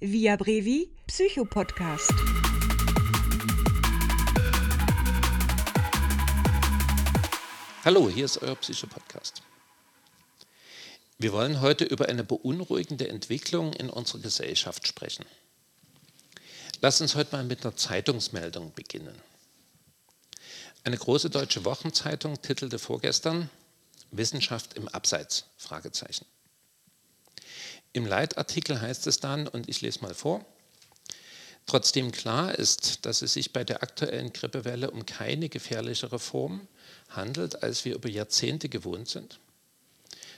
Via Brevi Psychopodcast. Hallo, hier ist euer Psychopodcast. Wir wollen heute über eine beunruhigende Entwicklung in unserer Gesellschaft sprechen. Lass uns heute mal mit einer Zeitungsmeldung beginnen. Eine große deutsche Wochenzeitung titelte vorgestern Wissenschaft im Abseits? Im Leitartikel heißt es dann, und ich lese mal vor, Trotzdem klar ist, dass es sich bei der aktuellen Grippewelle um keine gefährlichere Form handelt, als wir über Jahrzehnte gewohnt sind.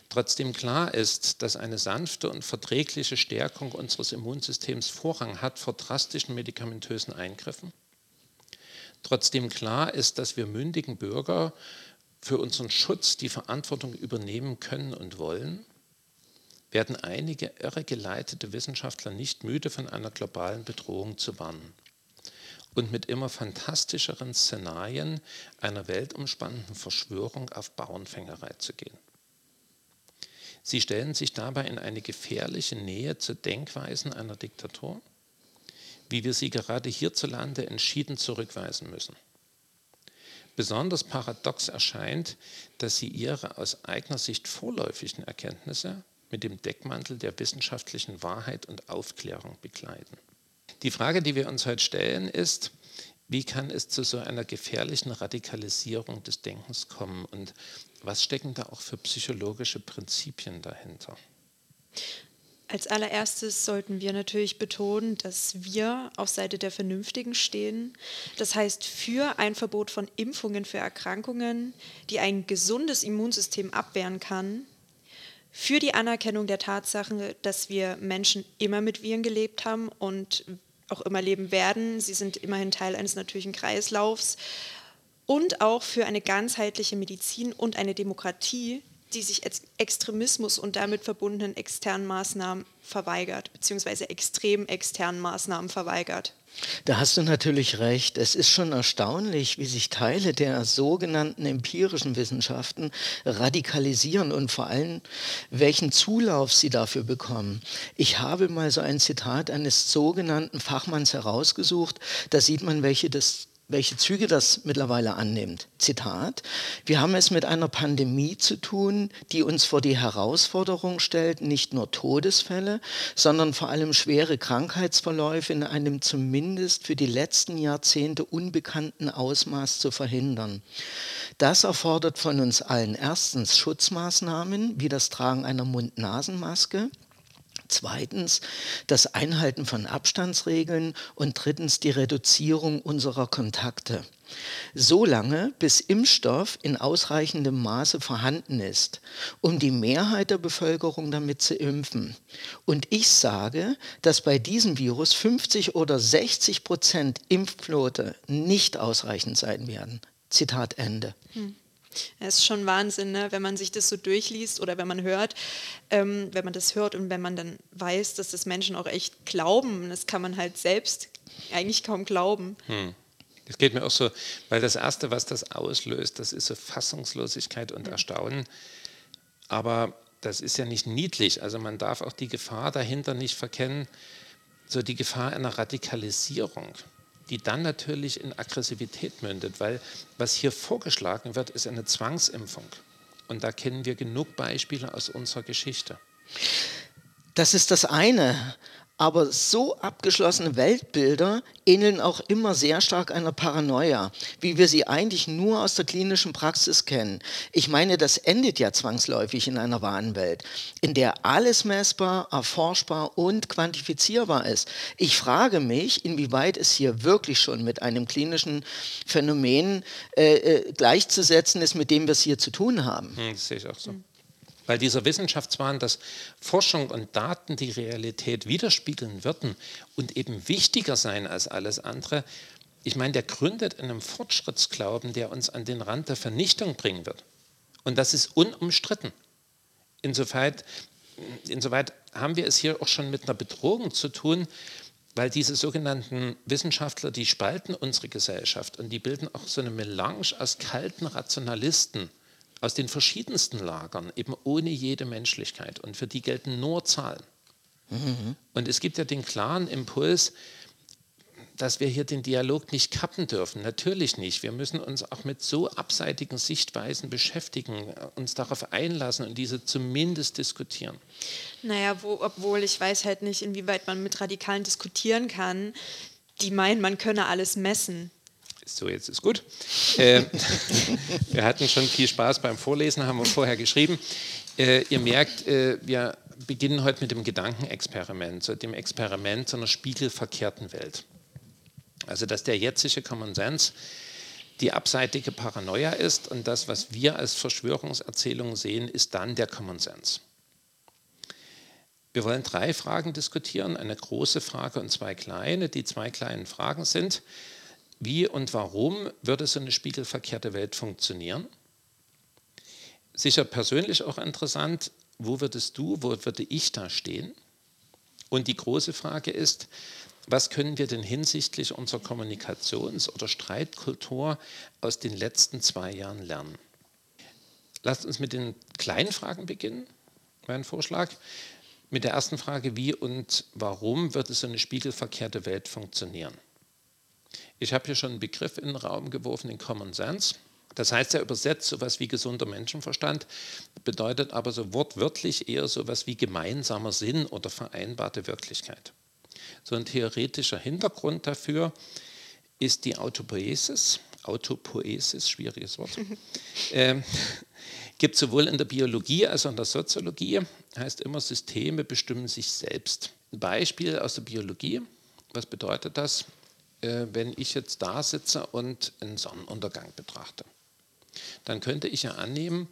Trotzdem klar ist, dass eine sanfte und verträgliche Stärkung unseres Immunsystems Vorrang hat vor drastischen medikamentösen Eingriffen. Trotzdem klar ist, dass wir mündigen Bürger für unseren Schutz die Verantwortung übernehmen können und wollen werden einige irregeleitete Wissenschaftler nicht müde, von einer globalen Bedrohung zu warnen und mit immer fantastischeren Szenarien einer weltumspannenden Verschwörung auf Bauernfängerei zu gehen. Sie stellen sich dabei in eine gefährliche Nähe zu Denkweisen einer Diktatur, wie wir sie gerade hierzulande entschieden zurückweisen müssen. Besonders paradox erscheint, dass sie ihre aus eigener Sicht vorläufigen Erkenntnisse mit dem Deckmantel der wissenschaftlichen Wahrheit und Aufklärung bekleiden. Die Frage, die wir uns heute stellen, ist, wie kann es zu so einer gefährlichen Radikalisierung des Denkens kommen und was stecken da auch für psychologische Prinzipien dahinter? Als allererstes sollten wir natürlich betonen, dass wir auf Seite der Vernünftigen stehen. Das heißt, für ein Verbot von Impfungen für Erkrankungen, die ein gesundes Immunsystem abwehren kann, für die Anerkennung der Tatsache, dass wir Menschen immer mit Viren gelebt haben und auch immer leben werden. Sie sind immerhin Teil eines natürlichen Kreislaufs. Und auch für eine ganzheitliche Medizin und eine Demokratie, die sich Extremismus und damit verbundenen externen Maßnahmen verweigert, beziehungsweise extrem externen Maßnahmen verweigert. Da hast du natürlich recht. Es ist schon erstaunlich, wie sich Teile der sogenannten empirischen Wissenschaften radikalisieren und vor allem, welchen Zulauf sie dafür bekommen. Ich habe mal so ein Zitat eines sogenannten Fachmanns herausgesucht. Da sieht man, welche das welche Züge das mittlerweile annimmt. Zitat, wir haben es mit einer Pandemie zu tun, die uns vor die Herausforderung stellt, nicht nur Todesfälle, sondern vor allem schwere Krankheitsverläufe in einem zumindest für die letzten Jahrzehnte unbekannten Ausmaß zu verhindern. Das erfordert von uns allen erstens Schutzmaßnahmen wie das Tragen einer Mund-Nasen-Maske, Zweitens das Einhalten von Abstandsregeln und drittens die Reduzierung unserer Kontakte. So lange, bis Impfstoff in ausreichendem Maße vorhanden ist, um die Mehrheit der Bevölkerung damit zu impfen. Und ich sage, dass bei diesem Virus 50 oder 60 Prozent Impfquote nicht ausreichend sein werden. Zitat Ende. Hm. Es ist schon Wahnsinn, ne? wenn man sich das so durchliest oder wenn man hört, ähm, wenn man das hört und wenn man dann weiß, dass das Menschen auch echt glauben. Das kann man halt selbst eigentlich kaum glauben. Hm. Das geht mir auch so, weil das Erste, was das auslöst, das ist so Fassungslosigkeit und Erstaunen. Aber das ist ja nicht niedlich. Also man darf auch die Gefahr dahinter nicht verkennen, so die Gefahr einer Radikalisierung die dann natürlich in Aggressivität mündet, weil was hier vorgeschlagen wird, ist eine Zwangsimpfung. Und da kennen wir genug Beispiele aus unserer Geschichte. Das ist das eine. Aber so abgeschlossene Weltbilder ähneln auch immer sehr stark einer Paranoia, wie wir sie eigentlich nur aus der klinischen Praxis kennen. Ich meine, das endet ja zwangsläufig in einer Wahnwelt, in der alles messbar, erforschbar und quantifizierbar ist. Ich frage mich, inwieweit es hier wirklich schon mit einem klinischen Phänomen äh, äh, gleichzusetzen ist, mit dem wir es hier zu tun haben. Hm, das sehe ich auch so. Weil dieser Wissenschaftswahn, dass Forschung und Daten die Realität widerspiegeln würden und eben wichtiger sein als alles andere, ich meine, der gründet in einem Fortschrittsglauben, der uns an den Rand der Vernichtung bringen wird. Und das ist unumstritten. Insoweit, insoweit haben wir es hier auch schon mit einer Bedrohung zu tun, weil diese sogenannten Wissenschaftler, die spalten unsere Gesellschaft und die bilden auch so eine Melange aus kalten Rationalisten aus den verschiedensten Lagern, eben ohne jede Menschlichkeit. Und für die gelten nur Zahlen. Mhm. Und es gibt ja den klaren Impuls, dass wir hier den Dialog nicht kappen dürfen. Natürlich nicht. Wir müssen uns auch mit so abseitigen Sichtweisen beschäftigen, uns darauf einlassen und diese zumindest diskutieren. Naja, wo, obwohl ich weiß halt nicht, inwieweit man mit Radikalen diskutieren kann, die meinen, man könne alles messen. So, jetzt ist gut. äh, wir hatten schon viel Spaß beim Vorlesen, haben wir vorher geschrieben. Äh, ihr merkt, äh, wir beginnen heute mit dem Gedankenexperiment, dem Experiment so einer spiegelverkehrten Welt. Also dass der jetzige Common Sense die abseitige Paranoia ist und das, was wir als Verschwörungserzählung sehen, ist dann der Common Sense. Wir wollen drei Fragen diskutieren, eine große Frage und zwei kleine. Die zwei kleinen Fragen sind, wie und warum würde so eine spiegelverkehrte Welt funktionieren? Sicher persönlich auch interessant, wo würdest du, wo würde ich da stehen? Und die große Frage ist, was können wir denn hinsichtlich unserer Kommunikations- oder Streitkultur aus den letzten zwei Jahren lernen? Lasst uns mit den kleinen Fragen beginnen, mein Vorschlag. Mit der ersten Frage, wie und warum wird es so eine spiegelverkehrte Welt funktionieren? Ich habe hier schon einen Begriff in den Raum geworfen, den Common Sense. Das heißt ja übersetzt sowas wie gesunder Menschenverstand, bedeutet aber so wortwörtlich eher sowas wie gemeinsamer Sinn oder vereinbarte Wirklichkeit. So ein theoretischer Hintergrund dafür ist die Autopoiesis. Autopoiesis, schwieriges Wort. ähm, Gibt sowohl in der Biologie als auch in der Soziologie. Heißt immer, Systeme bestimmen sich selbst. Ein Beispiel aus der Biologie. Was bedeutet das? Äh, wenn ich jetzt da sitze und einen Sonnenuntergang betrachte, dann könnte ich ja annehmen,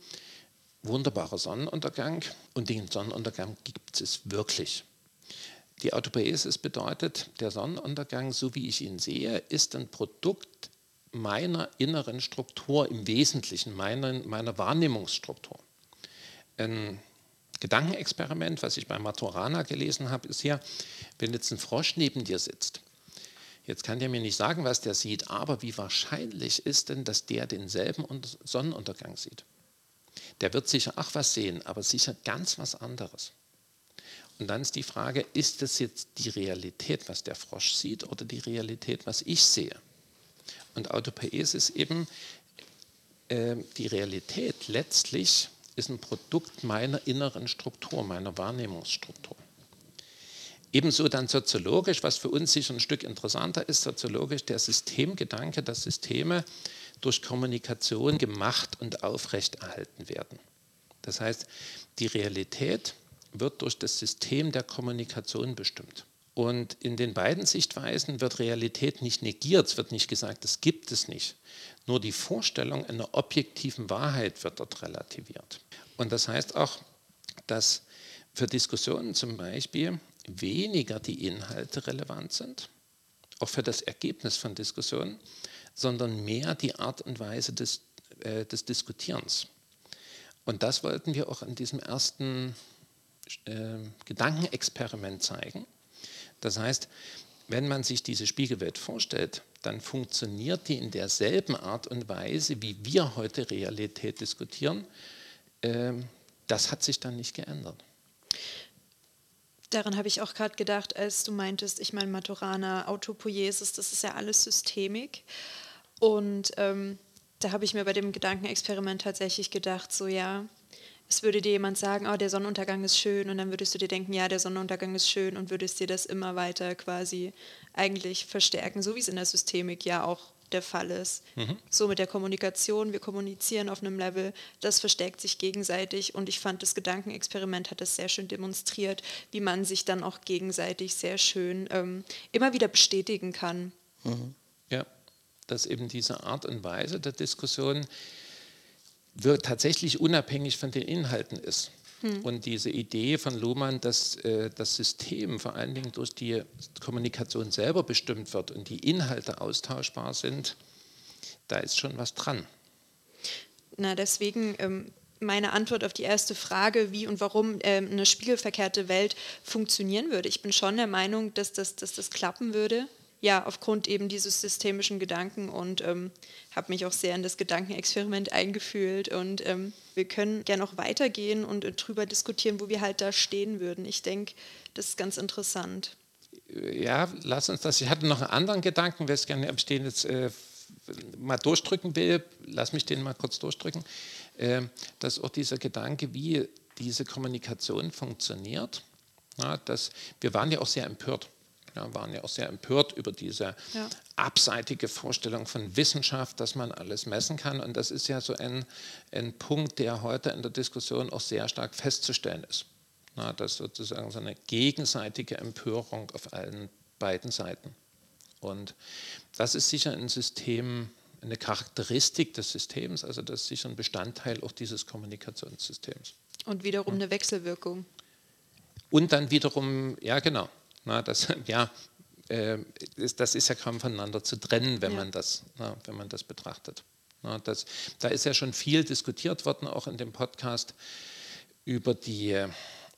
wunderbarer Sonnenuntergang und den Sonnenuntergang gibt es wirklich. Die Autopoiesis bedeutet, der Sonnenuntergang, so wie ich ihn sehe, ist ein Produkt meiner inneren Struktur, im Wesentlichen meiner, meiner Wahrnehmungsstruktur. Ein Gedankenexperiment, was ich bei Maturana gelesen habe, ist hier, wenn jetzt ein Frosch neben dir sitzt, jetzt kann der mir nicht sagen, was der sieht, aber wie wahrscheinlich ist denn, dass der denselben Sonnenuntergang sieht? Der wird sicher auch was sehen, aber sicher ganz was anderes. Und dann ist die Frage, ist es jetzt die Realität, was der Frosch sieht, oder die Realität, was ich sehe? Und Autopoiesis ist eben, äh, die Realität letztlich ist ein Produkt meiner inneren Struktur, meiner Wahrnehmungsstruktur. Ebenso dann soziologisch, was für uns sicher ein Stück interessanter ist, soziologisch der Systemgedanke, dass Systeme durch Kommunikation gemacht und aufrechterhalten werden. Das heißt, die Realität wird durch das System der Kommunikation bestimmt. Und in den beiden Sichtweisen wird Realität nicht negiert, es wird nicht gesagt, das gibt es nicht. Nur die Vorstellung einer objektiven Wahrheit wird dort relativiert. Und das heißt auch, dass für Diskussionen zum Beispiel weniger die Inhalte relevant sind, auch für das Ergebnis von Diskussionen, sondern mehr die Art und Weise des, äh, des Diskutierens. Und das wollten wir auch in diesem ersten äh, Gedankenexperiment zeigen. Das heißt, wenn man sich diese Spiegelwelt vorstellt, dann funktioniert die in derselben Art und Weise, wie wir heute Realität diskutieren. Ähm, das hat sich dann nicht geändert. Daran habe ich auch gerade gedacht, als du meintest, ich meine Maturana, Autopoiesis, das ist ja alles Systemik. Und ähm, da habe ich mir bei dem Gedankenexperiment tatsächlich gedacht, so ja, es würde dir jemand sagen, oh, der Sonnenuntergang ist schön und dann würdest du dir denken, ja, der Sonnenuntergang ist schön und würdest dir das immer weiter quasi eigentlich verstärken, so wie es in der Systemik ja auch der Fall ist. Mhm. So mit der Kommunikation, wir kommunizieren auf einem Level, das verstärkt sich gegenseitig und ich fand, das Gedankenexperiment hat das sehr schön demonstriert, wie man sich dann auch gegenseitig sehr schön ähm, immer wieder bestätigen kann. Mhm. Ja, dass eben diese Art und Weise der Diskussion wird tatsächlich unabhängig von den Inhalten ist. Hm. Und diese Idee von Luhmann, dass äh, das System vor allen Dingen durch die Kommunikation selber bestimmt wird und die Inhalte austauschbar sind, da ist schon was dran. Na, deswegen ähm, meine Antwort auf die erste Frage, wie und warum ähm, eine spiegelverkehrte Welt funktionieren würde. Ich bin schon der Meinung, dass das, dass das klappen würde ja, aufgrund eben dieses systemischen Gedanken und ähm, habe mich auch sehr in das Gedankenexperiment eingefühlt. Und ähm, wir können gerne auch weitergehen und äh, drüber diskutieren, wo wir halt da stehen würden. Ich denke, das ist ganz interessant. Ja, lass uns das. Ich hatte noch einen anderen Gedanken, weiß gerne, ob ich den jetzt äh, mal durchdrücken will. Lass mich den mal kurz durchdrücken. Äh, dass auch dieser Gedanke, wie diese Kommunikation funktioniert, ja, dass, wir waren ja auch sehr empört ja, waren ja auch sehr empört über diese ja. abseitige Vorstellung von Wissenschaft, dass man alles messen kann. Und das ist ja so ein, ein Punkt, der heute in der Diskussion auch sehr stark festzustellen ist. Na, dass sozusagen so eine gegenseitige Empörung auf allen beiden Seiten. Und das ist sicher ein System, eine Charakteristik des Systems, also das ist sicher ein Bestandteil auch dieses Kommunikationssystems. Und wiederum eine Wechselwirkung. Und dann wiederum, ja genau, na, das, ja, äh, ist, das ist ja kaum voneinander zu trennen, wenn, ja. man, das, na, wenn man das betrachtet. Na, das, da ist ja schon viel diskutiert worden, auch in dem Podcast über die äh,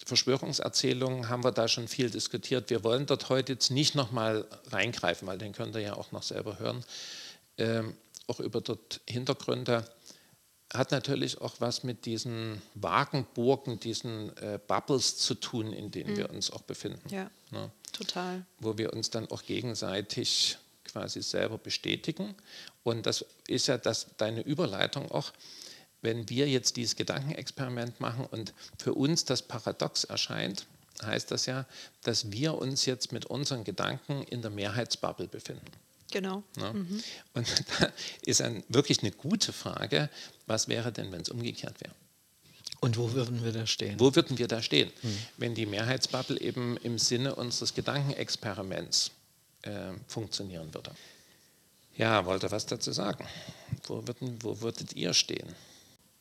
Verschwörungserzählungen haben wir da schon viel diskutiert. Wir wollen dort heute jetzt nicht nochmal reingreifen, weil den könnt ihr ja auch noch selber hören, ähm, auch über dort Hintergründe hat natürlich auch was mit diesen Wagenburgen, diesen äh, Bubbles zu tun, in denen mhm. wir uns auch befinden. Ja, ne? Total. Wo wir uns dann auch gegenseitig quasi selber bestätigen. Und das ist ja das, deine Überleitung auch, wenn wir jetzt dieses Gedankenexperiment machen und für uns das paradox erscheint, heißt das ja, dass wir uns jetzt mit unseren Gedanken in der Mehrheitsbubble befinden. Genau. Ja? Mhm. Und da ist ein, wirklich eine gute Frage, was wäre denn, wenn es umgekehrt wäre? Und wo würden wir da stehen? Wo würden wir da stehen, mhm. wenn die Mehrheitsbubble eben im Sinne unseres Gedankenexperiments äh, funktionieren würde? Ja, wollte was dazu sagen. Wo, würden, wo würdet ihr stehen?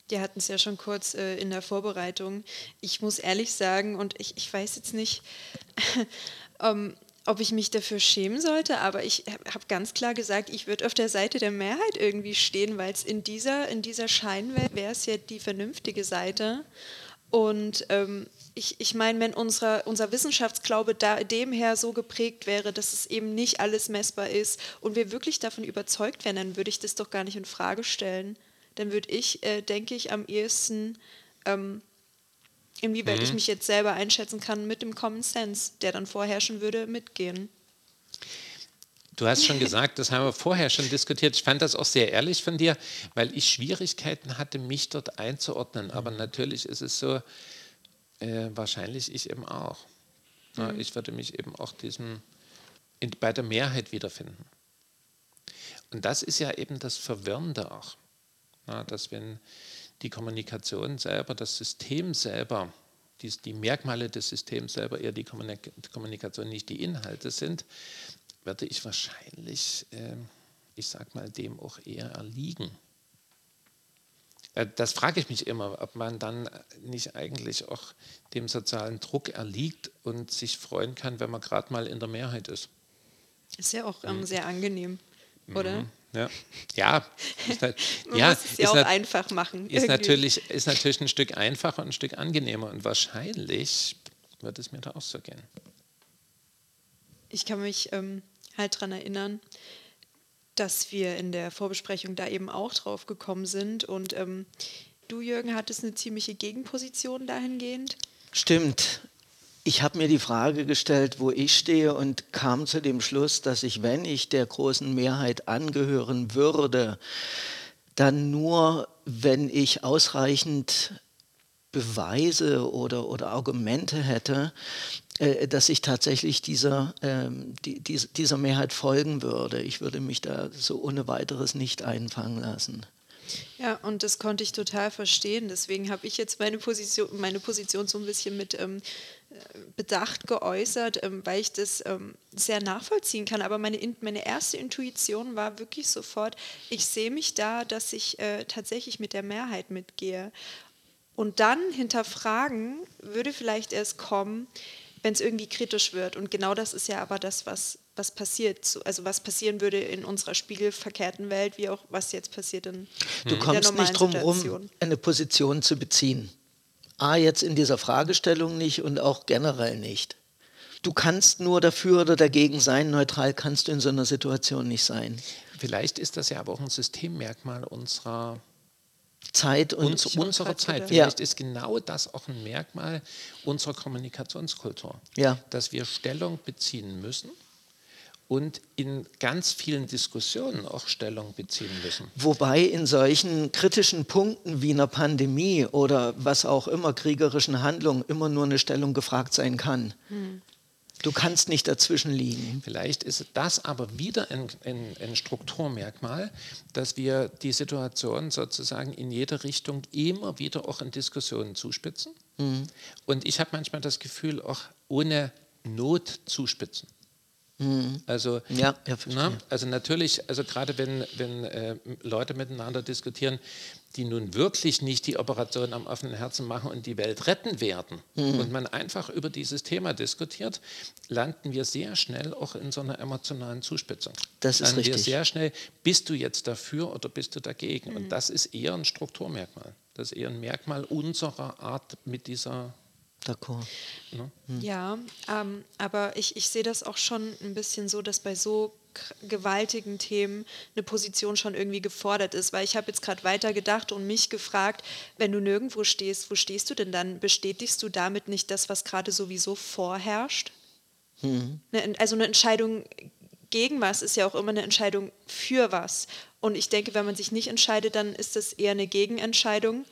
Wir hatten es ja schon kurz äh, in der Vorbereitung. Ich muss ehrlich sagen, und ich, ich weiß jetzt nicht, ähm, ob ich mich dafür schämen sollte, aber ich habe ganz klar gesagt, ich würde auf der Seite der Mehrheit irgendwie stehen, weil es in dieser, in dieser Scheinwelt wäre es ja die vernünftige Seite. Und ähm, ich, ich meine, wenn unsere, unser Wissenschaftsglaube da, dem her so geprägt wäre, dass es eben nicht alles messbar ist und wir wirklich davon überzeugt wären, dann würde ich das doch gar nicht in Frage stellen. Dann würde ich, äh, denke ich, am ehesten ähm, inwieweit mhm. ich mich jetzt selber einschätzen kann mit dem Common Sense, der dann vorherrschen würde, mitgehen. Du hast schon gesagt, das haben wir vorher schon diskutiert. Ich fand das auch sehr ehrlich von dir, weil ich Schwierigkeiten hatte, mich dort einzuordnen. Aber natürlich ist es so, äh, wahrscheinlich ich eben auch. Ja, mhm. Ich würde mich eben auch diesem, in, bei der Mehrheit wiederfinden. Und das ist ja eben das Verwirrende auch. Ja, dass wenn die Kommunikation selber, das System selber, die, die Merkmale des Systems selber eher die Kommunikation, nicht die Inhalte sind, werde ich wahrscheinlich, äh, ich sage mal, dem auch eher erliegen. Äh, das frage ich mich immer, ob man dann nicht eigentlich auch dem sozialen Druck erliegt und sich freuen kann, wenn man gerade mal in der Mehrheit ist. Ist ja auch ähm, sehr angenehm, oder? Ja, ja, ist, halt, ja, muss es ja auch einfach machen. Ist natürlich, ist natürlich ein Stück einfacher und ein Stück angenehmer und wahrscheinlich wird es mir da auch so gehen. Ich kann mich ähm, halt daran erinnern, dass wir in der Vorbesprechung da eben auch drauf gekommen sind und ähm, du, Jürgen, hattest eine ziemliche Gegenposition dahingehend. Stimmt. Ich habe mir die Frage gestellt, wo ich stehe und kam zu dem Schluss, dass ich, wenn ich der großen Mehrheit angehören würde, dann nur, wenn ich ausreichend Beweise oder, oder Argumente hätte, äh, dass ich tatsächlich dieser, ähm, die, dieser Mehrheit folgen würde. Ich würde mich da so ohne weiteres nicht einfangen lassen. Ja, und das konnte ich total verstehen. Deswegen habe ich jetzt meine Position, meine Position so ein bisschen mit ähm, Bedacht geäußert, ähm, weil ich das ähm, sehr nachvollziehen kann. Aber meine, meine erste Intuition war wirklich sofort, ich sehe mich da, dass ich äh, tatsächlich mit der Mehrheit mitgehe. Und dann hinterfragen würde vielleicht erst kommen, wenn es irgendwie kritisch wird. Und genau das ist ja aber das, was, was passiert. Also was passieren würde in unserer spiegelverkehrten Welt, wie auch was jetzt passiert in Du kommst nicht drum herum, eine Position zu beziehen. A, jetzt in dieser Fragestellung nicht und auch generell nicht. du kannst nur dafür oder dagegen sein, neutral kannst du in so einer Situation nicht sein. Vielleicht ist das ja aber auch ein Systemmerkmal unserer Zeit und uns, unserer Zeit. Vielleicht ja. ist genau das auch ein Merkmal unserer Kommunikationskultur, ja. dass wir Stellung beziehen müssen und in ganz vielen Diskussionen auch Stellung beziehen müssen. Wobei in solchen kritischen Punkten wie einer Pandemie oder was auch immer, kriegerischen Handlungen, immer nur eine Stellung gefragt sein kann. Hm. Du kannst nicht dazwischen liegen. Vielleicht ist das aber wieder ein, ein, ein, Strukturmerkmal, dass wir die Situation sozusagen in jede Richtung immer wieder auch in Diskussionen zuspitzen. Mhm. Und ich habe manchmal das Gefühl, auch ohne Not zuspitzen. Mhm. Also, ja, ja, na, also natürlich, also gerade wenn, wenn äh, Leute miteinander diskutieren, die nun wirklich nicht die Operation am offenen Herzen machen und die Welt retten werden mhm. und man einfach über dieses Thema diskutiert, landen wir sehr schnell auch in so einer emotionalen Zuspitzung. Das ist landen richtig. wir sehr schnell, bist du jetzt dafür oder bist du dagegen? Mhm. Und das ist eher ein Strukturmerkmal. Das ist eher ein Merkmal unserer Art mit dieser D'accord. Ne? Hm. Ja, ähm, aber ich, ich sehe das auch schon ein bisschen so, dass bei so gewaltigen Themen eine Position schon irgendwie gefordert ist, weil ich habe jetzt gerade weitergedacht und mich gefragt, wenn du nirgendwo stehst, wo stehst du denn dann? Bestätigst du damit nicht das, was gerade sowieso vorherrscht? Mhm. also eine Entscheidung gegen was ist ja auch immer eine Entscheidung für was. Und ich denke, wenn man sich nicht entscheidet, dann ist das eher eine Gegenentscheidung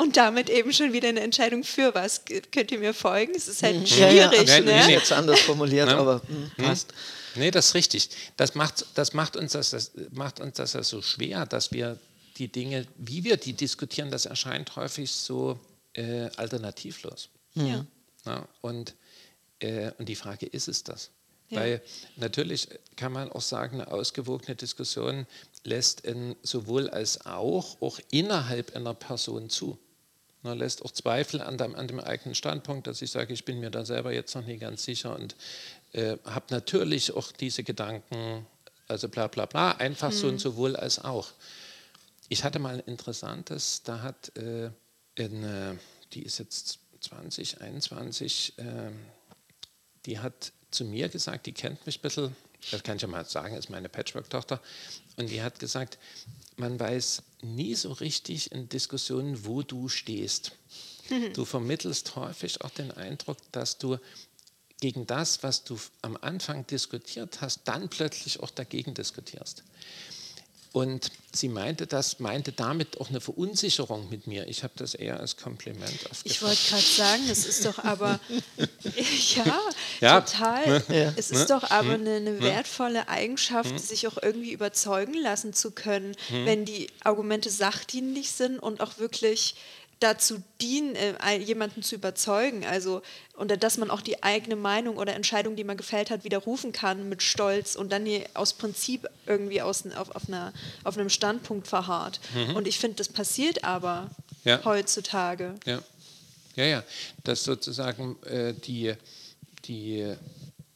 und damit eben schon wieder eine Entscheidung für was. Könnt ihr mir folgen? Es ist halt mhm. schwierig. Ja, ja. Ne? Nee, jetzt anders formuliert, ja. aber mh, hm, passt. Nee, das ist richtig. Das macht, das macht, uns, das, das macht uns das so schwer, dass wir die Dinge, wie wir die diskutieren, das erscheint häufig so äh, alternativlos. Ja. ja und, äh, und die Frage, ist es das? Ja. Weil natürlich kann man auch sagen, eine ausgewogene Diskussion lässt in sowohl als auch, auch innerhalb einer Person zu. Man lässt auch Zweifel an dem, an dem eigenen Standpunkt, dass ich sage, ich bin mir da selber jetzt noch nicht ganz sicher und äh, habe natürlich auch diese Gedanken, also bla bla bla, einfach hm. so und sowohl als auch. Ich hatte mal ein interessantes, da hat äh, in, äh, die ist jetzt 2021, äh, die hat zu mir gesagt, die kennt mich ein bisschen, das kann ich ja mal sagen, ist meine Patchwork-Tochter, und die hat gesagt, man weiß nie so richtig in Diskussionen, wo du stehst. Du vermittelst häufig auch den Eindruck, dass du gegen das, was du am Anfang diskutiert hast, dann plötzlich auch dagegen diskutierst. Und sie meinte das, meinte damit auch eine Verunsicherung mit mir. Ich habe das eher als Kompliment aufgefasst. Ich wollte gerade sagen, es ist doch aber, ja, ja, total. Ja. Es ist doch aber hm? eine, eine hm? wertvolle Eigenschaft, hm? sich auch irgendwie überzeugen lassen zu können, wenn die Argumente sachdienlich sind und auch wirklich dazu dienen, äh, jemanden zu überzeugen. Also, und dass man auch die eigene Meinung oder Entscheidung, die man gefällt hat, widerrufen kann mit Stolz und dann aus Prinzip irgendwie aus, auf, auf, einer, auf einem Standpunkt verharrt. Mhm. Und ich finde, das passiert aber ja. heutzutage. Ja, ja, ja. Dass sozusagen äh, die, die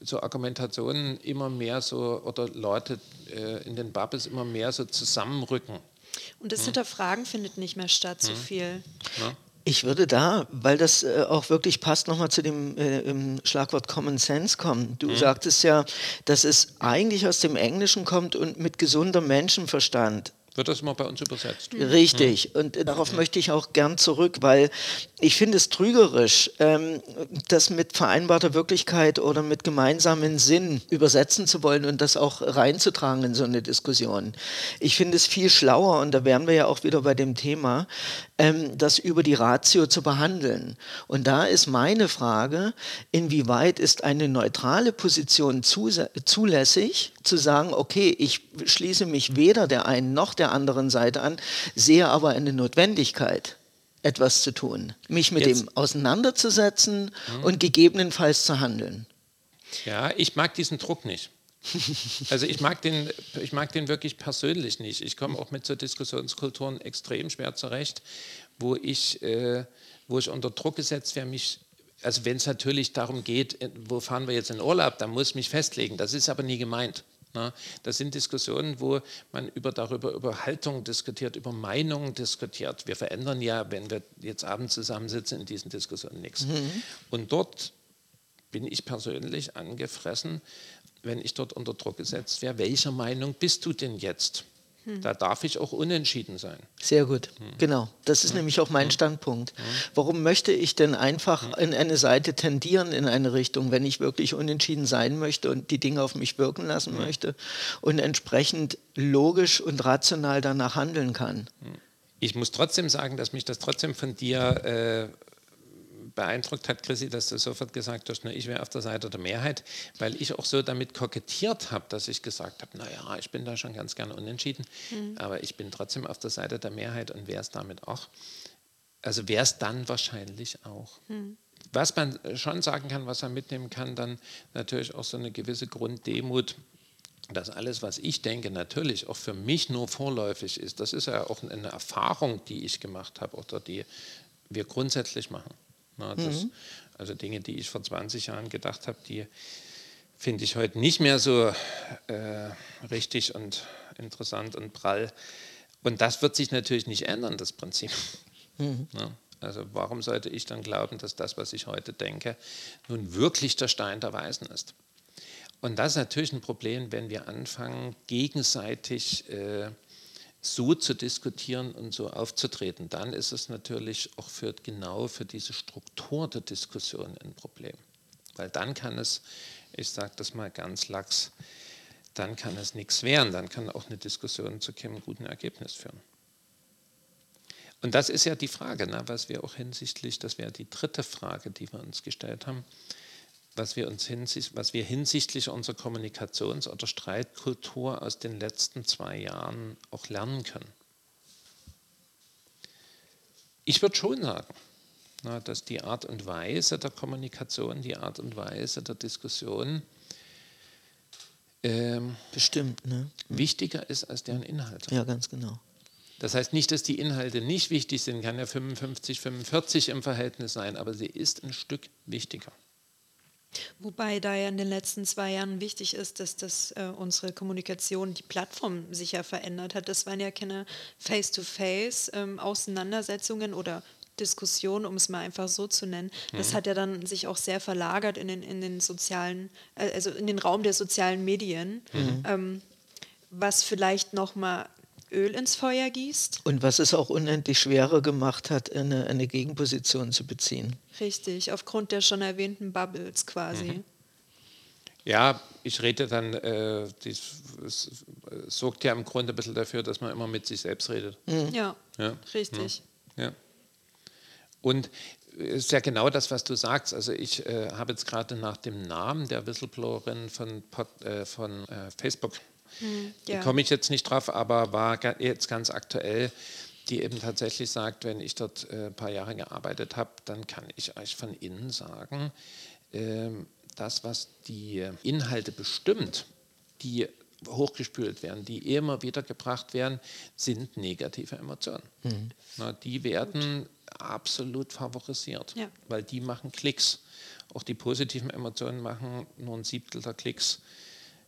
so Argumentationen immer mehr so oder Leute äh, in den Bubbles immer mehr so zusammenrücken. Und das hm. Hinterfragen findet nicht mehr statt, so hm. viel. Ja. Ich würde da, weil das äh, auch wirklich passt, nochmal zu dem äh, Schlagwort Common Sense kommen. Du mhm. sagtest ja, dass es eigentlich aus dem Englischen kommt und mit gesunder Menschenverstand wird das immer bei uns übersetzt? Richtig. Hm. Und äh, darauf hm. möchte ich auch gern zurück, weil ich finde es trügerisch, ähm, das mit vereinbarter Wirklichkeit oder mit gemeinsamen Sinn übersetzen zu wollen und das auch reinzutragen in so eine Diskussion. Ich finde es viel schlauer, und da wären wir ja auch wieder bei dem Thema, ähm, das über die Ratio zu behandeln. Und da ist meine Frage, inwieweit ist eine neutrale Position zulässig, zu sagen, okay, ich schließe mich weder der einen noch der anderen Seite an, sehe aber eine Notwendigkeit etwas zu tun, mich mit Jetzt. dem auseinanderzusetzen mhm. und gegebenenfalls zu handeln. Ja, ich mag diesen Druck nicht. Also ich mag den, ich mag den wirklich persönlich nicht. Ich komme auch mit so Diskussionskulturen extrem schwer zurecht, wo ich, äh, wo ich unter Druck gesetzt werde, mich also wenn es natürlich darum geht, äh, wo fahren wir jetzt in Urlaub, dann muss ich mich festlegen. Das ist aber nie gemeint. Ne? Das sind Diskussionen, wo man über, darüber über Haltung diskutiert, über Meinungen diskutiert. Wir verändern ja, wenn wir jetzt abends zusammensitzen, in diesen Diskussionen nichts. Mhm. Und dort bin ich persönlich angefressen, wenn ich dort unter Druck gesetzt wäre. Welcher Meinung bist du denn jetzt? Da darf ich auch unentschieden sein. Sehr gut, genau. Das ist nämlich auch mein Standpunkt. Warum möchte ich denn einfach in eine Seite tendieren, in eine Richtung, wenn ich wirklich unentschieden sein möchte und die Dinge auf mich wirken lassen möchte und entsprechend logisch und rational danach handeln kann? Ich muss trotzdem sagen, dass mich das trotzdem von dir äh, beeindruckt hat, Chrissy, dass du sofort gesagt hast, na, ich wäre auf der Seite der Mehrheit, weil ich auch so damit kokettiert habe, dass ich gesagt habe, naja, ich bin da schon ganz gerne unentschieden, mhm. aber ich bin trotzdem auf der Seite der Mehrheit und wäre es damit auch. Also wäre es dann wahrscheinlich auch. Mhm. Was man schon sagen kann, was man mitnehmen kann, dann natürlich auch so eine gewisse Grunddemut, dass alles, was ich denke, natürlich auch für mich nur vorläufig ist. Das ist ja auch eine Erfahrung, die ich gemacht habe oder die wir grundsätzlich machen. Na, das, mhm. Also Dinge, die ich vor 20 Jahren gedacht habe, die finde ich heute nicht mehr so äh, richtig und interessant und prall. Und das wird sich natürlich nicht ändern, das Prinzip. Mhm. Ja, also warum sollte ich dann glauben, dass das, was ich heute denke, nun wirklich der Stein der Weisen ist? Und das ist natürlich ein Problem, wenn wir anfangen, gegenseitig äh, so zu diskutieren und so aufzutreten, dann ist es natürlich auch für, genau für diese Struktur der Diskussion ein Problem. Weil dann kann es, ich sage das mal ganz lax, dann kann es nichts werden, dann kann auch eine Diskussion zu keinem guten Ergebnis führen. Und das ist ja die Frage, ne, was wir auch hinsichtlich, das wäre die dritte Frage, die wir uns gestellt haben, was wir, uns hinsicht, was wir hinsichtlich unserer Kommunikations- oder Streitkultur aus den letzten zwei Jahren auch lernen können. Ich würde schon sagen, dass die Art und Weise der Kommunikation, die Art und Weise der Diskussion ähm, bestimmt ne? wichtiger ist als deren Inhalte. Ja, ganz genau. Das heißt nicht, dass die Inhalte nicht wichtig sind, kann ja 55, 45 im Verhältnis sein, aber sie ist ein Stück wichtiger. Wobei da ja in den letzten zwei Jahren wichtig ist, dass das äh, unsere Kommunikation, die Plattform sich ja verändert hat. Das waren ja keine Face-to-Face-Auseinandersetzungen ähm, oder Diskussionen, um es mal einfach so zu nennen. Mhm. Das hat ja dann sich auch sehr verlagert in den, in den sozialen, äh, also in den Raum der sozialen Medien, mhm. ähm, was vielleicht nochmal Öl ins Feuer gießt. Und was es auch unendlich schwerer gemacht hat, eine, eine Gegenposition zu beziehen. Richtig, aufgrund der schon erwähnten Bubbles quasi. Mhm. Ja, ich rede dann, äh, dies, es sorgt ja im Grunde ein bisschen dafür, dass man immer mit sich selbst redet. Mhm. Ja, ja, richtig. Ja. ja. Und ist ja genau das, was du sagst. Also ich äh, habe jetzt gerade nach dem Namen der Whistleblowerin von, Pod, äh, von äh, Facebook hm, ja. Komme ich jetzt nicht drauf, aber war jetzt ganz aktuell, die eben tatsächlich sagt, wenn ich dort äh, ein paar Jahre gearbeitet habe, dann kann ich euch von innen sagen, äh, das, was die Inhalte bestimmt, die hochgespült werden, die immer wieder gebracht werden, sind negative Emotionen. Mhm. Na, die werden Gut. absolut favorisiert, ja. weil die machen Klicks. Auch die positiven Emotionen machen nur ein Siebtel der Klicks.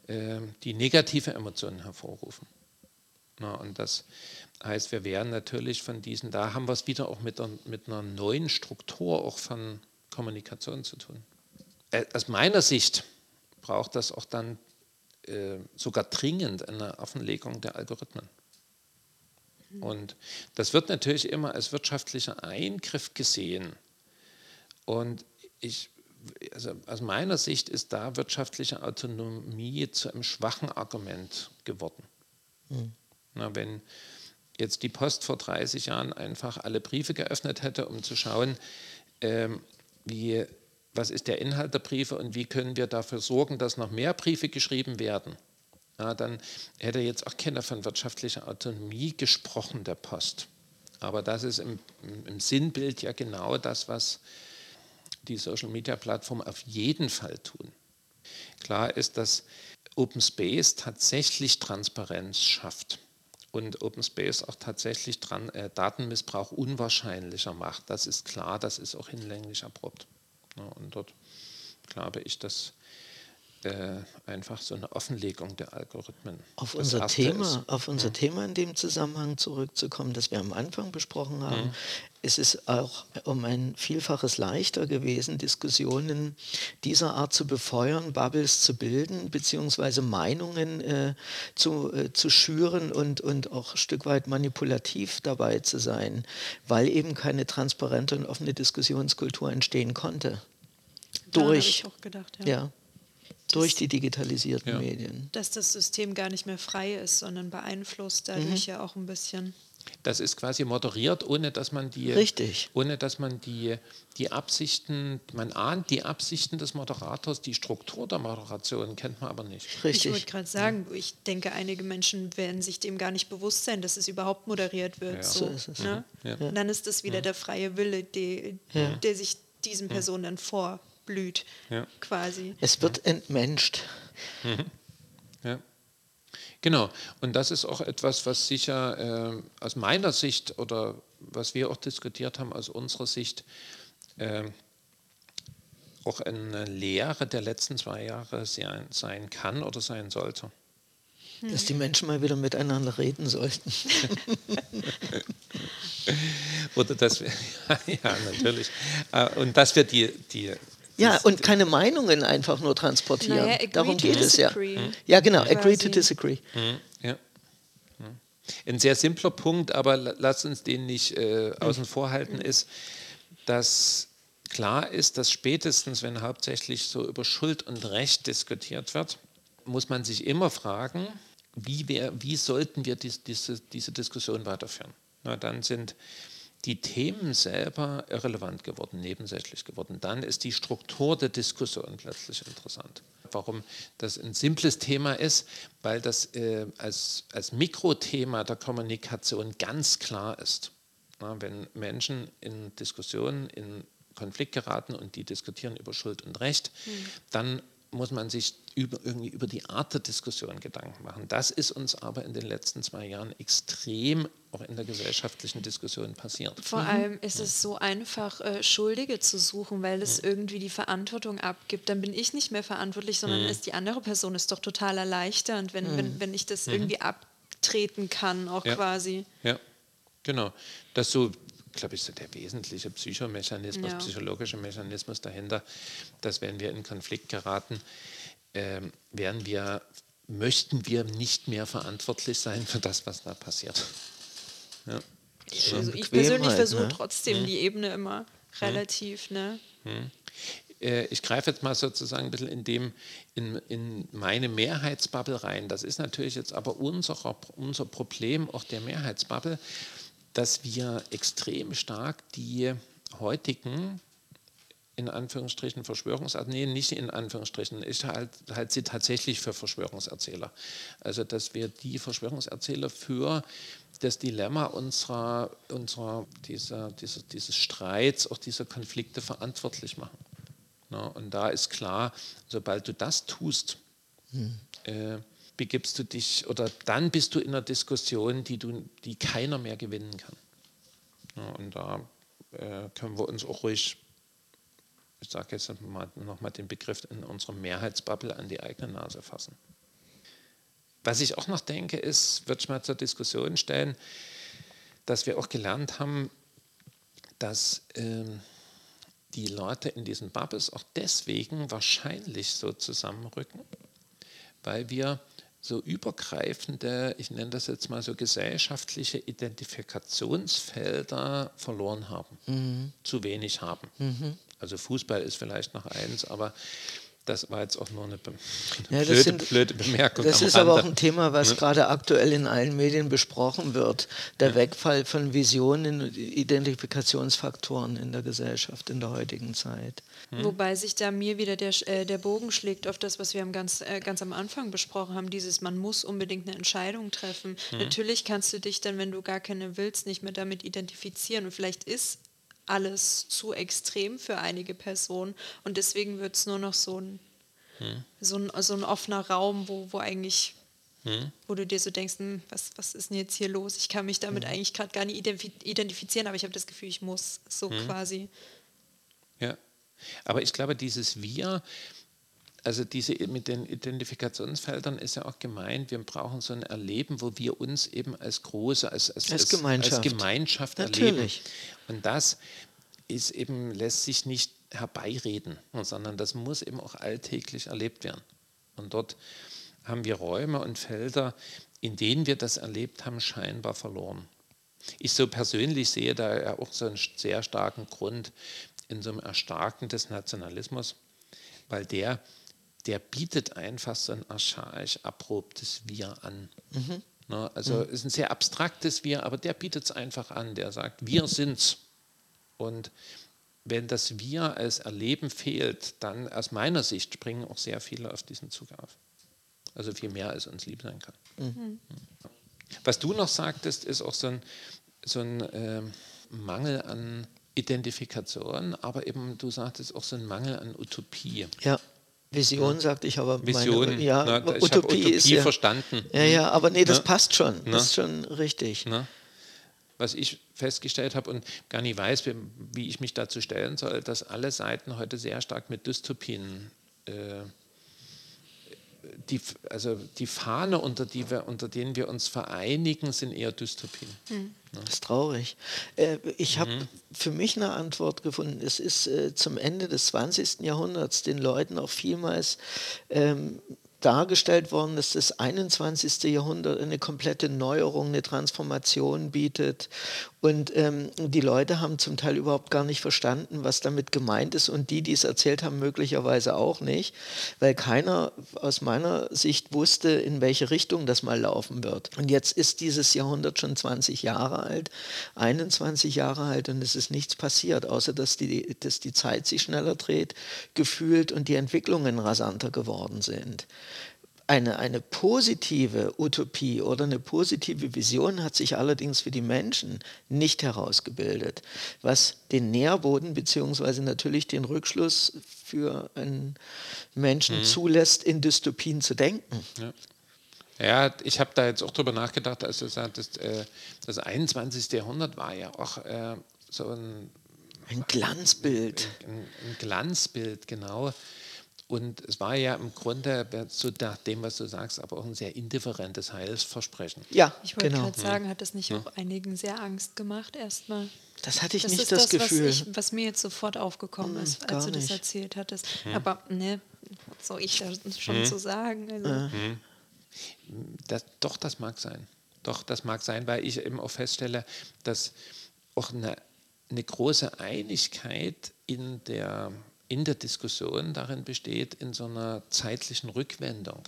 Ähm, die negative Emotionen hervorrufen. Na, und das heißt, wir werden natürlich von diesen, da haben wir es wieder auch mit, der, mit einer neuen Struktur auch von Kommunikation zu tun. Äh, aus meiner Sicht braucht das auch dann äh, sogar dringend eine Offenlegung der Algorithmen. Und das wird natürlich immer als wirtschaftlicher Eingriff gesehen. Und ich also aus meiner Sicht ist da wirtschaftliche Autonomie zu einem schwachen Argument geworden. Mhm. Na, wenn jetzt die Post vor 30 Jahren einfach alle Briefe geöffnet hätte, um zu schauen, ähm, wie, was ist der Inhalt der Briefe und wie können wir dafür sorgen, dass noch mehr Briefe geschrieben werden, ja, dann hätte jetzt auch keiner von wirtschaftlicher Autonomie gesprochen, der Post. Aber das ist im, im Sinnbild ja genau das, was die Social-Media-Plattformen auf jeden Fall tun. Klar ist, dass Open Space tatsächlich Transparenz schafft und Open Space auch tatsächlich dran, äh, Datenmissbrauch unwahrscheinlicher macht. Das ist klar, das ist auch hinlänglich erprobt. Ja, und dort glaube ich, dass äh, einfach so eine Offenlegung der Algorithmen. Auf Das unser, Thema, ist- auf unser Thema in dem Zusammenhang zurückzukommen, das wir am Anfang besprochen haben, ist es auch um ein Vielfaches leichter gewesen, Diskussionen dieser Art zu befeuern, Bubbles zu bilden, beziehungsweise Meinungen äh, zu, äh, zu schüren und, und auch ein Stück weit manipulativ dabei zu sein, weil eben keine transparente und offene Diskussionskultur entstehen konnte. Durch, ich auch gedacht, ja. ja, durch die digitalisierten Ja. Medien. Dass das System gar nicht mehr frei ist, sondern beeinflusst dadurch ja auch ein bisschen. Das ist quasi moderiert, ohne dass man die, Richtig. ohne dass man die, die Absichten, man ahnt die Absichten des Moderators, die Struktur der Moderation kennt man aber nicht. Ich Richtig. wollte gerade sagen, ich denke, einige Menschen werden sich dem gar nicht bewusst sein, dass es überhaupt moderiert wird. Ja. So, So ist es. Ne? Ja. Und dann ist das wieder der freie Wille, die, Ja. der sich diesen Personen dann vorblüht, Ja. quasi. Es wird entmenscht. Ja. Genau. Und das ist auch etwas, was sicher äh, aus meiner Sicht oder was wir auch diskutiert haben aus unserer Sicht äh, auch eine Lehre der letzten zwei Jahre sein, sein kann oder sein sollte. Dass die Menschen mal wieder miteinander reden sollten. Oder dass wir, ja, natürlich. Äh, Und dass wir die, die Ja, und keine Meinungen einfach nur transportieren. Naja, Darum geht es ja. disagree. Ja, genau, agree to Quasi. disagree. Ja. Ein sehr simpler Punkt, aber la- lass uns den nicht äh, außen vor halten, ist, dass klar ist, dass spätestens, wenn hauptsächlich so über Schuld und Recht diskutiert wird, muss man sich immer fragen, wie, wär, wie sollten wir dies, diese, diese Diskussion weiterführen. Na, dann sind die Themen selber irrelevant geworden, nebensächlich geworden. Dann ist die Struktur der Diskussion plötzlich interessant. Warum das ein simples Thema ist, weil das äh, als, als Mikrothema der Kommunikation ganz klar ist. Na, wenn Menschen in Diskussionen, in Konflikt geraten und die diskutieren über Schuld und Recht, dann muss man sich über, irgendwie über die Art der Diskussion Gedanken machen. Das ist uns aber in den letzten zwei Jahren extrem auch in der gesellschaftlichen Diskussion passiert. Vor allem ist es so einfach, äh, Schuldige zu suchen, weil es irgendwie die Verantwortung abgibt. Dann bin ich nicht mehr verantwortlich, sondern ist die andere Person ist doch total erleichternd, wenn, wenn, wenn ich das irgendwie abtreten kann, auch Ja. quasi. Ja, genau. Das so, glaube ich, so der wesentliche Psychomechanismus, Ja. psychologische Mechanismus dahinter, dass wenn wir in Konflikt geraten, ähm, werden wir, möchten wir nicht mehr verantwortlich sein für das, was da passiert. Ja. Also ich persönlich versuche ne? trotzdem die Ebene immer relativ, ne? Äh, ich greife jetzt mal sozusagen ein bisschen in, dem, in, in meine Mehrheitsbubble rein. Das ist natürlich jetzt aber unser, unser Problem, auch der Mehrheitsbubble, dass wir extrem stark die heutigen, in Anführungsstrichen, Verschwörungserzähler, nee, nicht in Anführungsstrichen, ich halte halt sie tatsächlich für Verschwörungserzähler. Also, dass wir die Verschwörungserzähler für das Dilemma unserer, unserer dieser, dieser, dieses Streits, auch dieser Konflikte verantwortlich machen. Na, und da ist klar, sobald du das tust, äh, begibst du dich oder dann bist du in einer Diskussion, die, du, die keiner mehr gewinnen kann. Ja, und da äh, können wir uns auch ruhig, ich sage jetzt nochmal noch mal den Begriff in unserer Mehrheitsbubble an die eigene Nase fassen. Was ich auch noch denke, ist, würde ich mal zur Diskussion stellen, dass wir auch gelernt haben, dass ähm, die Leute in diesen Bubbles auch deswegen wahrscheinlich so zusammenrücken, weil wir so übergreifende, ich nenne das jetzt mal so gesellschaftliche Identifikationsfelder verloren haben, zu wenig haben. Also Fußball ist vielleicht noch eins, aber das war jetzt auch nur eine, be Ja, das blöde, sind- blöde Bemerkung. Das ist aber auch ein Thema, was gerade aktuell in allen Medien besprochen wird. Der Wegfall von Visionen und Identifikationsfaktoren in der Gesellschaft in der heutigen Zeit. Wobei sich da mir wieder der, Sch- äh, der Bogen schlägt auf das, was wir am ganz, äh, ganz am Anfang besprochen haben, dieses, man muss unbedingt eine Entscheidung treffen. Natürlich kannst du dich dann, wenn du gar keine willst, nicht mehr damit identifizieren und vielleicht ist alles zu extrem für einige Personen. Und deswegen wird es nur noch so ein, so ein, so ein offener Raum, wo, wo eigentlich wo du dir so denkst, hm, was, was ist denn jetzt hier los? Ich kann mich damit eigentlich gerade gar nicht identif identifizieren, aber ich habe das Gefühl, ich muss so quasi. Ja, aber ich glaube, dieses Wir, Also diese mit den Identifikationsfeldern ist ja auch gemeint, wir brauchen so ein Erleben, wo wir uns eben als große, als, als, als Gemeinschaft, als Gemeinschaft Natürlich. erleben. Und das ist eben, lässt sich nicht herbeireden, sondern das muss eben auch alltäglich erlebt werden. Und dort haben wir Räume und Felder, in denen wir das erlebt haben, scheinbar verloren. Ich so persönlich sehe da ja auch so einen sehr starken Grund in so einem Erstarken des Nationalismus, weil der der bietet einfach so ein archaisch erprobtes Wir an. Mhm. Ne, also es mhm. ist ein sehr abstraktes Wir, aber der bietet es einfach an. Der sagt, wir sind's. Und wenn das Wir als Erleben fehlt, dann aus meiner Sicht springen auch sehr viele auf diesen Zug auf. Also viel mehr, als uns lieb sein kann. Mhm. Was du noch sagtest, ist auch so ein, so ein äh, Mangel an Identifikation, aber eben, du sagtest auch so ein Mangel an Utopie. Ja. Vision, sagte ich, aber Vision, meine, ja, na, Utopie, Utopie ist ja, verstanden. Ja, ja, aber nee, das na? passt schon. Na? Das ist schon richtig. Was ich festgestellt habe und gar nicht weiß, wie, wie, ich mich dazu stellen soll, dass alle Seiten heute sehr stark mit Dystopien äh, die, also die Fahne, unter, die wir, unter denen wir uns vereinigen, sind eher Dystopien. Hm. Das ist traurig. Äh, ich habe mhm. für mich eine Antwort gefunden. Es ist äh, zum Ende des 20. Jahrhunderts den Leuten auch vielmals ähm, dargestellt worden, dass das 21. Jahrhundert eine komplette Neuerung, eine Transformation bietet. Und ähm, die Leute haben zum Teil überhaupt gar nicht verstanden, was damit gemeint ist. Und die, die es erzählt haben, möglicherweise auch nicht, weil keiner aus meiner Sicht wusste, in welche Richtung das mal laufen wird. Und jetzt ist dieses Jahrhundert schon 20 Jahre alt, 21 Jahre alt und es ist nichts passiert, außer dass die, dass die Zeit sich schneller dreht, gefühlt und die Entwicklungen rasanter geworden sind eine, eine positive Utopie oder eine positive Vision hat sich allerdings für die Menschen nicht herausgebildet, was den Nährboden beziehungsweise natürlich den Rückschluss für einen Menschen mhm. zulässt, in Dystopien zu denken. Ja. Ja, ich habe da jetzt auch drüber nachgedacht, als du sagtest, äh, das 21. Jahrhundert war ja auch äh, so ein, ein Glanzbild. Ein, ein, Glanzbild, genau. Und es war ja im Grunde, so nach dem, was du sagst, aber auch ein sehr indifferentes Heilsversprechen. Ja, ich wollte genau. gerade sagen, hat das nicht ja. auch einigen sehr Angst gemacht erstmal? Das hatte ich das nicht das, das, Gefühl. Was, ich, was, mir jetzt sofort aufgekommen hm, ist, als du das erzählt hattest. Hm. Aber ne, soll ich da schon hm. zu sagen? Also. Hm. Das, doch, das mag sein. Doch, das mag sein, weil ich eben auch feststelle, dass auch eine, eine große Einigkeit in der in der Diskussion darin besteht, in so einer zeitlichen Rückwendung.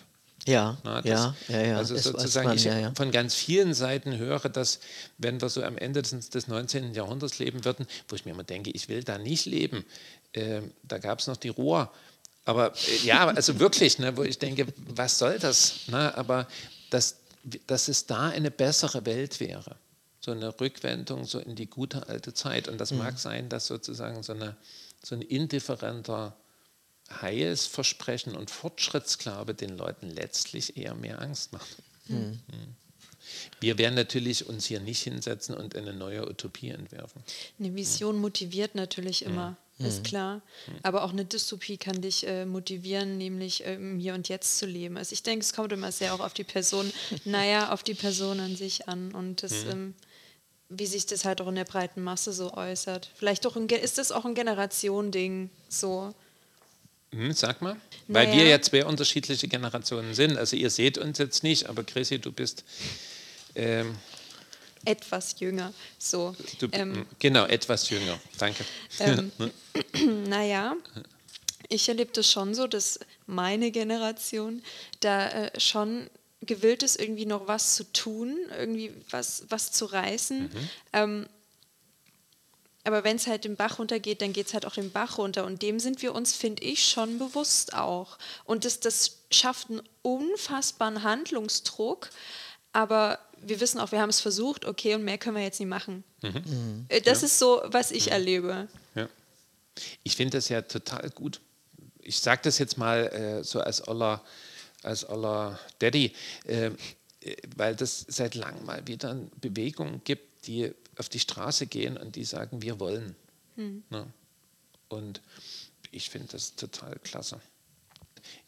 Ja, Na, das, ja, ja, ja. Also sozusagen, man, ich ja, ja. von ganz vielen Seiten höre, dass, wenn wir so am Ende des, des 19. Jahrhunderts leben würden, wo ich mir immer denke, ich will da nicht leben, äh, da gab es noch die Ruhr. Aber äh, ja, also wirklich, ne, wo ich denke, was soll das? Ne? Aber dass, dass es da eine bessere Welt wäre. So eine Rückwendung so in die gute alte Zeit. Und das mhm. mag sein, dass sozusagen so eine so ein indifferenter Heilsversprechen und Fortschrittsglaube den Leuten letztlich eher mehr Angst macht. Mhm. Wir werden natürlich uns hier nicht hinsetzen und eine neue Utopie entwerfen. Eine Vision mhm. motiviert natürlich immer, mhm. ist klar. Mhm. Aber auch eine Dystopie kann dich äh, motivieren, nämlich äh, im Hier und Jetzt zu leben. Also ich denke, es kommt immer sehr auch auf die Person, naja, auf die Person an sich an. Und das mhm. ähm, wie sich das halt auch in der breiten Masse so äußert. Vielleicht auch ein, ist das auch ein Generationending so. Hm, sag mal. Naja. Weil wir ja zwei unterschiedliche Generationen sind. Also ihr seht uns jetzt nicht, aber Chrissy, du bist ähm, etwas jünger. So. Du, ähm, genau, etwas jünger. Danke. Ähm, naja, ich erlebe das schon so, dass meine Generation da äh, schon gewillt ist, irgendwie noch was zu tun, irgendwie was, was zu reißen. Mhm. Ähm, aber wenn es halt den Bach runtergeht, dann geht es halt auch den Bach runter. Und dem sind wir uns, finde ich, schon bewusst auch. Und das, das schafft einen unfassbaren Handlungsdruck. Aber wir wissen auch, wir haben es versucht, okay, und mehr können wir jetzt nicht machen. Mhm. Äh, das ja. ist so, was ich mhm. erlebe. Ja. Ich finde das ja total gut. Ich sage das jetzt mal äh, so als Oller als aller Daddy, äh, weil das seit langem mal wieder Bewegungen gibt, die auf die Straße gehen und die sagen, wir wollen. Hm. Ne? Und ich finde das total klasse.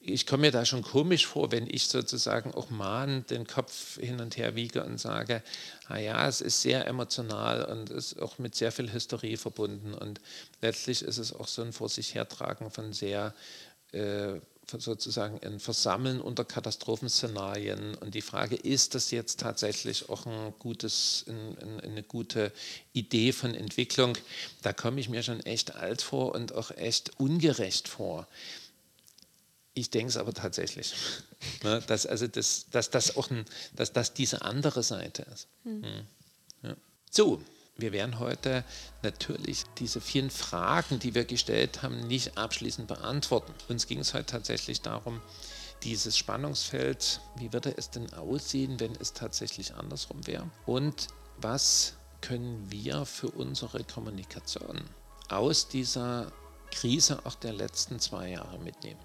ich komme mir da schon komisch vor, wenn ich sozusagen auch mahnend den Kopf hin und her wiege und sage, naja, es ist sehr emotional und ist auch mit sehr viel Hysterie verbunden und letztlich ist es auch so ein vor sich hertragen von sehr äh, sozusagen ein Versammeln unter Katastrophenszenarien und die Frage, ist das jetzt tatsächlich auch ein gutes, ein, ein, eine gute Idee von Entwicklung, da komme ich mir schon echt alt vor und auch echt ungerecht vor. Ich denke es aber tatsächlich, ne, dass, also das, dass, das auch ein, dass das diese andere Seite ist. Hm. hm. Ja. So, wir werden heute natürlich diese vielen Fragen, die wir gestellt haben, nicht abschließend beantworten. Uns ging es heute tatsächlich darum, dieses Spannungsfeld, wie würde es denn aussehen, wenn es tatsächlich andersrum wäre? Und was können wir für unsere Kommunikation aus dieser Krise auch der letzten zwei Jahre mitnehmen?